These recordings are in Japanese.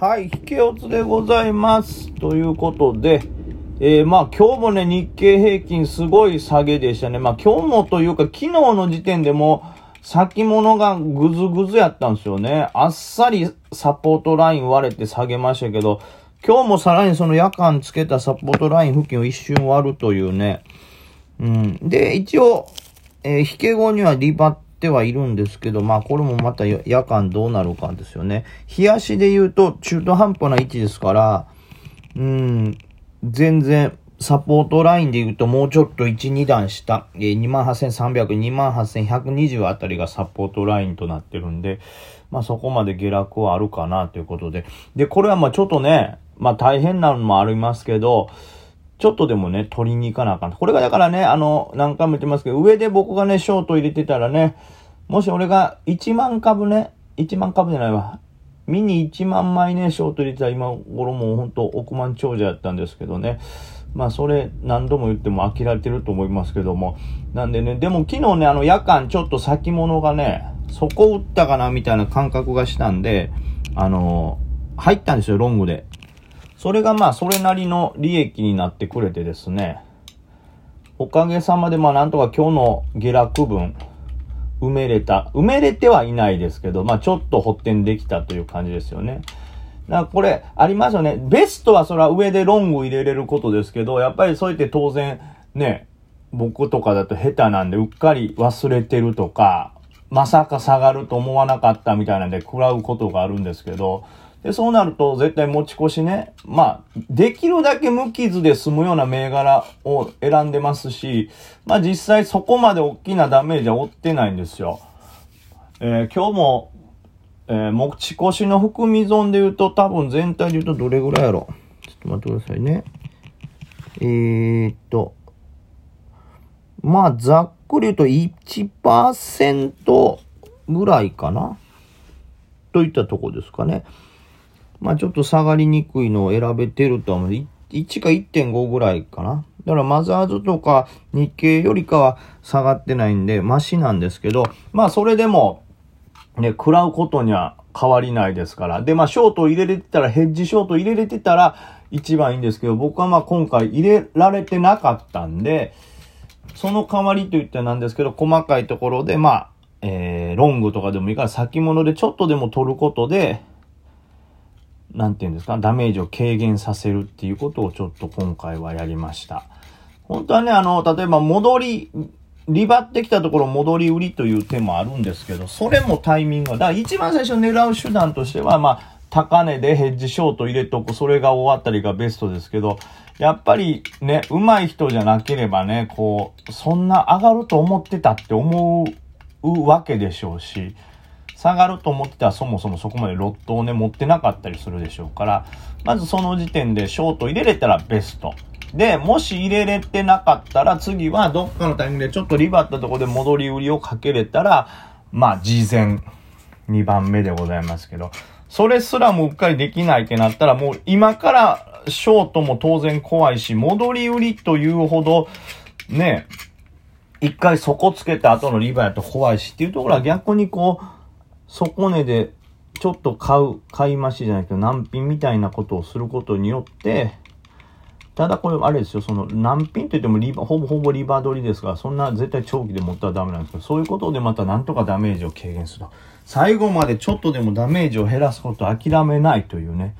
はい、引けおつでございます。ということで、えー、まあ今日もね、日経平均すごい下げでしたね。まあ今日もというか昨日の時点でも先物がぐずぐずやったんですよね。あっさりサポートライン割れて下げましたけど、今日もさらにその夜間つけたサポートライン付近を一瞬割るというね。うん。で、一応、えー、引け後にはリバッってはいるんですけど、まあこれもまた夜間どうなるかですよね。冷やしで言うと中途半端な位置ですから、うん、全然サポートラインで言うともうちょっと1、2段下、28,300、28,120あたりがサポートラインとなってるんで、まあそこまで下落はあるかなということで。で、これはまあちょっとね、まあ大変なのもありますけど、ちょっとでもね、取りに行かなあかん。これがだからね、あの、何回も言ってますけど、上で僕がね、ショート入れてたらね、もし俺が1万株ね、1万株じゃないわ。ミニ1万枚ね、ショート入れてたら今頃もうほんと億万長者やったんですけどね。まあそれ何度も言っても飽きられてると思いますけども。なんでね、でも昨日ね、あの夜間ちょっと先物がね、そこ打ったかなみたいな感覚がしたんで、あのー、入ったんですよ、ロングで。それがまあ、それなりの利益になってくれてですね、おかげさまでまあ、なんとか今日の下落分、埋めれた。埋めれてはいないですけど、まあ、ちょっと補填できたという感じですよね。だからこれ、ありますよね。ベストはそれは上でロング入れれることですけど、やっぱりそう言って当然、ね、僕とかだと下手なんで、うっかり忘れてるとか、まさか下がると思わなかったみたいなんで食らうことがあるんですけど、で、そうなると絶対持ち越しね、まあ、できるだけ無傷で済むような銘柄を選んでますし、まあ実際そこまで大きなダメージは負ってないんですよ。えー、今日も、えー、持ち越しの含み損で言うと多分全体で言うとどれぐらいやろちょっと待ってくださいね。えー、っと、まあざっくり言うと1%ぐらいかなといったとこですかね。まあちょっと下がりにくいのを選べてるとは思う。1か1.5ぐらいかな。だからマザーズとか日経よりかは下がってないんで、マシなんですけど、まあそれでも、ね、食らうことには変わりないですから。で、まあショート入れれてたら、ヘッジショート入れれてたら一番いいんですけど、僕はまあ今回入れられてなかったんで、その代わりと言ってなんですけど、細かいところで、まあ、えー、ロングとかでもいいから先物でちょっとでも取ることで、なんていうんですか、ダメージを軽減させるっていうことをちょっと今回はやりました。本当はね、あの、例えば戻り、リバってきたところ戻り売りという手もあるんですけど、それもタイミングが、だから一番最初狙う手段としては、まあ、高値でヘッジショート入れとく、それが終わったりがベストですけど、やっぱりね、上手い人じゃなければね、こう、そんな上がると思ってたって思うわけでしょうし、下がると思ってたらそもそもそこまでロットをね、持ってなかったりするでしょうから、まずその時点でショート入れれたらベスト。で、もし入れれてなかったら次はどっかのタイミングでちょっとリバったとこで戻り売りをかけれたら、まあ、事前2番目でございますけど、それすらもうっかりできないってなったら、もう今からショートも当然怖いし、戻り売りというほど、ね、一回底つけた後のリバーやと怖いしっていうところは逆にこう、底値でちょっと買う、買い増しじゃないけど難品みたいなことをすることによって、ただこれあれですよ、その難品といってもリバ、ほぼほぼリバー取りですから、そんな絶対長期で持ったらダメなんですけど、そういうことでまたなんとかダメージを軽減すると。最後までちょっとでもダメージを減らすことを諦めないというね、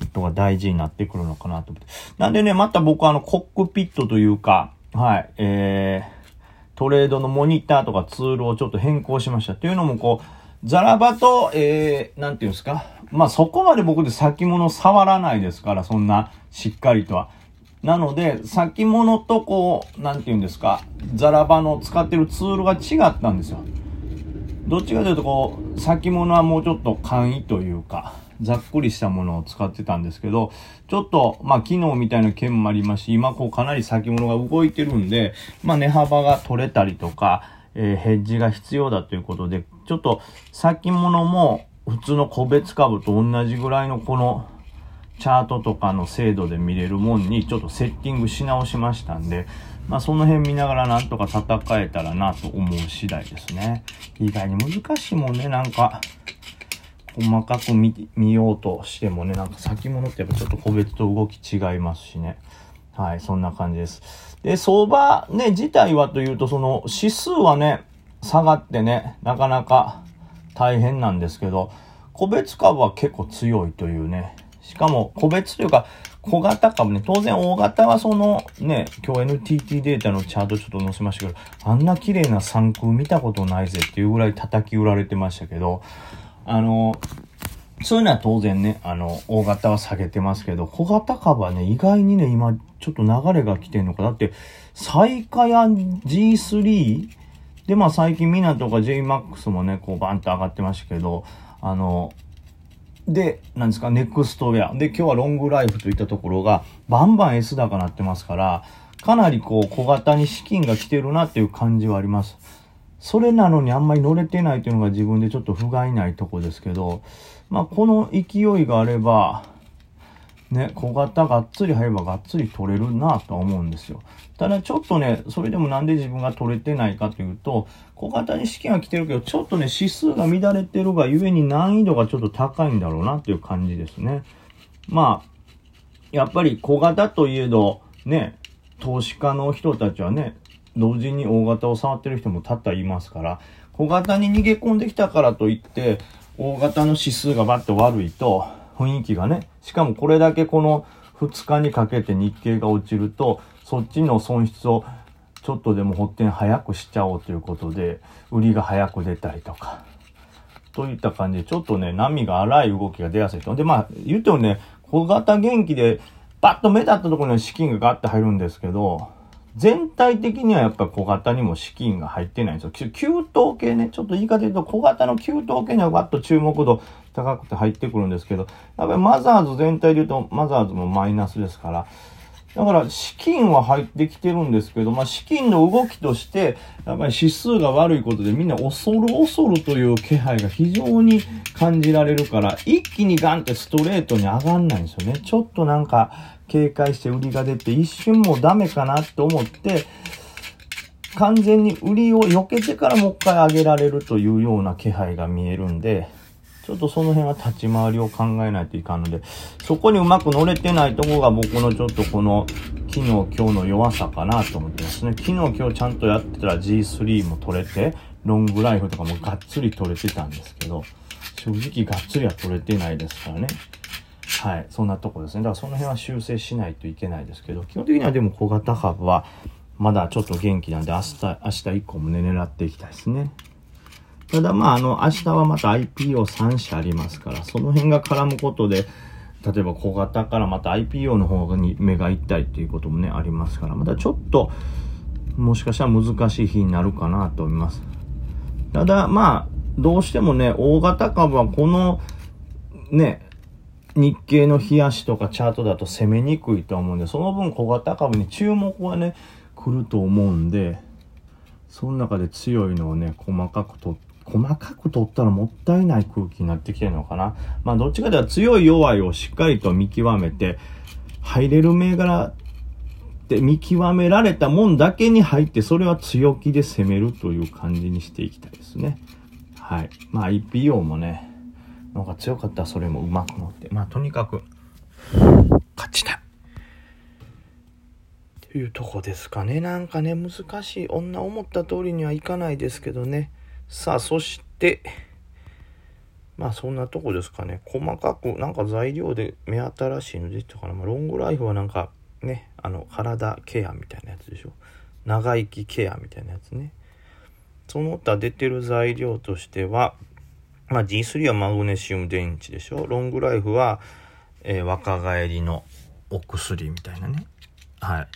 ことが大事になってくるのかなと思って。なんでね、また僕あのコックピットというか、はい、えー、トレードのモニターとかツールをちょっと変更しました。というのもこう、ザラバと、えー、なんていうんですか？まあ、そこまで僕で先物触らないですから、そんな、しっかりとは。なので、先物とこう、なんていうんですか、ザラバの使ってるツールが違ったんですよ。どっちかというと、こう、先物はもうちょっと簡易というか、ざっくりしたものを使ってたんですけど、ちょっと、まあ、昨日みたいな件もありますし、今こうかなり先物が動いてるんで、まあ、値幅が取れたりとか、えー、ヘッジが必要だということで、ちょっと先物も普通の個別株と同じぐらいのこのチャートとかの精度で見れるもんにちょっとセッティングし直しましたんで、まあその辺見ながらなんとか戦えたらなと思う次第ですね。意外に難しいもんね、なんか。細かく見見ようとしてもね、なんか先物ってやっぱちょっと個別と動き違いますしね。はい、そんな感じです。で、相場ね、自体はというと、その指数はね、下がってね、なかなか大変なんですけど、個別株は結構強いというね。しかも、個別というか、小型株ね、当然大型はそのね、今日 NTT データのチャートちょっと載せましたけど、あんな綺麗な三空見たことないぜっていうぐらい叩き売られてましたけど、あの、そういうのは当然ね、あの、大型は下げてますけど、小型株はね、意外にね、今、ちょっと流れが来てんのか。だって、サイカや G3 で、まあ最近ミナとか JMAX もね、こうバンと上がってましたけど、あの、で、なんですか、ネクストウェア。で、今日はロングライフといったところが、バンバン S 高なってますから、かなりこう、小型に資金が来てるなっていう感じはあります。それなのにあんまり乗れてないというのが自分でちょっと不甲斐ないとこですけど、まあ、この勢いがあれば、ね、小型がっつり入ればがっつり取れるなとは思うんですよ。ただちょっとね、それでもなんで自分が取れてないかというと、小型に資金は来てるけど、ちょっとね、指数が乱れてるがゆえに難易度がちょっと高いんだろうなっていう感じですね。まあ、やっぱり小型といえど、ね、投資家の人たちはね、同時に大型を触ってる人も多々いますから、小型に逃げ込んできたからといって、大型の指数がバッと悪いと、雰囲気がね、しかもこれだけこの2日にかけて日経が落ちると、そっちの損失をちょっとでも発展早くしちゃおうということで、売りが早く出たりとか、といった感じで、ちょっとね、波が荒い動きが出やすいと。で、まあ、言ってもね、小型元気で、バッと目立ったところに資金がガッて入るんですけど、全体的にはやっぱ小型にも資金が入ってないんですよ。給湯系ね、ちょっと言い方言うと小型の給湯系にはバッと注目度高くて入ってくるんですけど、やっぱりマザーズ全体で言うとマザーズもマイナスですから、だから資金は入ってきてるんですけど、まあ資金の動きとして、やっぱり指数が悪いことでみんな恐る恐るという気配が非常に感じられるから、一気にガンってストレートに上がんないんですよね。ちょっとなんか警戒して売りが出て一瞬もうダメかなと思って、完全に売りを避けてからもう一回上げられるというような気配が見えるんで、ちょっとその辺は立ち回りを考えないといかんので、そこにうまく乗れてないとこが僕のちょっとこの昨日今日の弱さかなと思ってますね。昨日今日ちゃんとやってたら G3 も取れて、ロングライフとかもがっつり取れてたんですけど、正直がっつりは取れてないですからね。はい。そんなとこですね。だからその辺は修正しないといけないですけど、基本的にはでも小型株はまだちょっと元気なんで、明日、明日以降もね、狙っていきたいですね。ただまあ、あの、明日はまた IPO3 社ありますから、その辺が絡むことで、例えば小型からまた IPO の方に目が行ったりっていうこともね、ありますから、またちょっと、もしかしたら難しい日になるかなと思います。ただ、まあ、どうしてもね、大型株はこの、ね、日経の冷やしとかチャートだと攻めにくいと思うんで、その分小型株に注目はね、来ると思うんで、その中で強いのをね、細かく取って、細かく取ったらもったいない空気になってきてるのかな。まあどっちかでは強い弱いをしっかりと見極めて、入れる銘柄って見極められたもんだけに入って、それは強気で攻めるという感じにしていきたいですね。はい。まあ IPO もね、なんか強かったらそれもうまく乗って。まあとにかく、勝ちたい。というとこですかね。なんかね、難しい。女思った通りにはいかないですけどね。さあ、そして、まあそんなとこですかね。細かく、なんか材料で目新しいの出てたかな。まあ、ロングライフはなんかね、あの、体ケアみたいなやつでしょ。長生きケアみたいなやつね。その他出てる材料としては、まあ G3 はマグネシウム電池でしょ。ロングライフは、えー、若返りのお薬みたいなね。はい。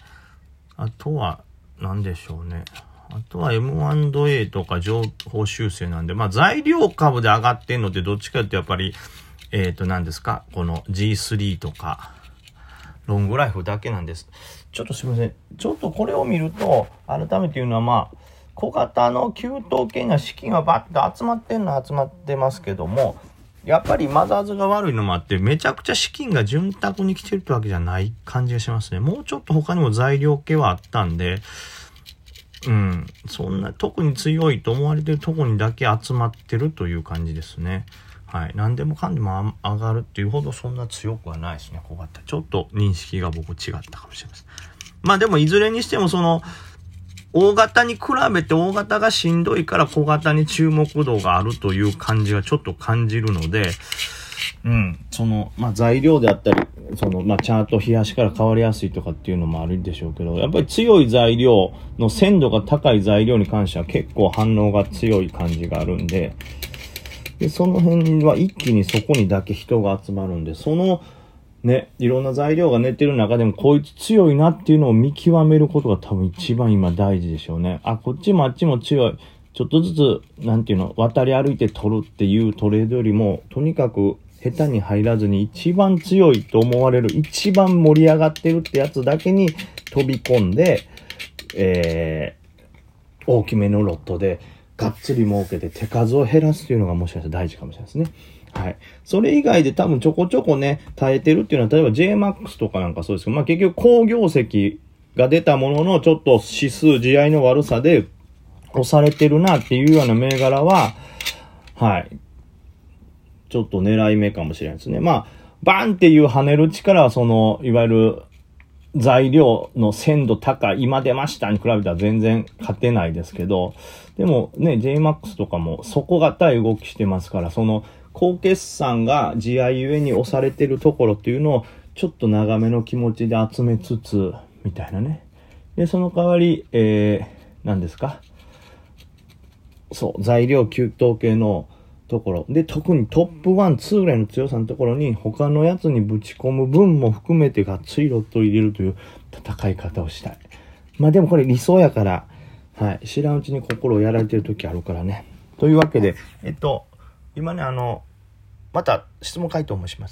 あとは、何でしょうね。あとは M&A とか情報修正なんで、まあ材料株で上がってんのってどっちかってやっぱり、えっ、ー、と何ですか？この G3 とか、ロングライフだけなんです。ちょっとすいません。ちょっとこれを見ると、改めて言うのはまあ、小型の給湯系には資金はバッと集まってんのは集まってますけども、やっぱりマザーズが悪いのもあって、めちゃくちゃ資金が潤沢に来てるってわけじゃない感じがしますね。もうちょっと他にも材料系はあったんで、うん。そんな、特に強いと思われてるとこにだけ集まってるという感じですね。はい。何でもかんでも上がるっていうほどそんな強くはないですね、小型。ちょっと認識が僕違ったかもしれません。まあでもいずれにしてもその、大型に比べて大型がしんどいから小型に注目度があるという感じがちょっと感じるので、うん、その、まあ、材料であったり、その、まあ、チャート冷やしから変わりやすいとかっていうのもあるんでしょうけど、やっぱり強い材料の鮮度が高い材料に関しては結構反応が強い感じがあるんで、で、その辺は一気にそこにだけ人が集まるんで、その、ね、いろんな材料が寝てる中でもこいつ強いなっていうのを見極めることが多分一番今大事でしょうね。あ、こっちもあっちも強い。ちょっとずつ、なんていうの、渡り歩いて取るっていうトレードよりも、とにかく下手に入らずに一番強いと思われる、一番盛り上がってるってやつだけに飛び込んで、えー、大きめのロットで、がっつり儲けて手数を減らすっていうのがもしかしたら大事かもしれないですね。はい。それ以外で多分ちょこちょこね、耐えてるっていうのは、例えば JMAX とかなんかそうですけど、まあ結局好業績が出たものの、ちょっと指数、地合いの悪さで押されてるなっていうような銘柄は、はい。ちょっと狙い目かもしれないですね。まあ、バンっていう跳ねる力は、その、いわゆる材料の鮮度高い、今出ましたに比べたら全然勝てないですけど、でもね、JMAX とかも底堅い動きしてますから、その、高決算が GI ゆえに押されてるところっていうのをちょっと長めの気持ちで集めつつ、みたいなね。で、その代わり、えー、何ですか？そう、材料給湯系のところ。で、特にトップ1、2ぐらいの強さのところに他のやつにぶち込む分も含めてがっつりロットを入れるという戦い方をしたい。まあでもこれ理想やから、はい、知らんうちに心をやられてる時あるからね。というわけで、えっと、今ね、あの、また質問回答もします。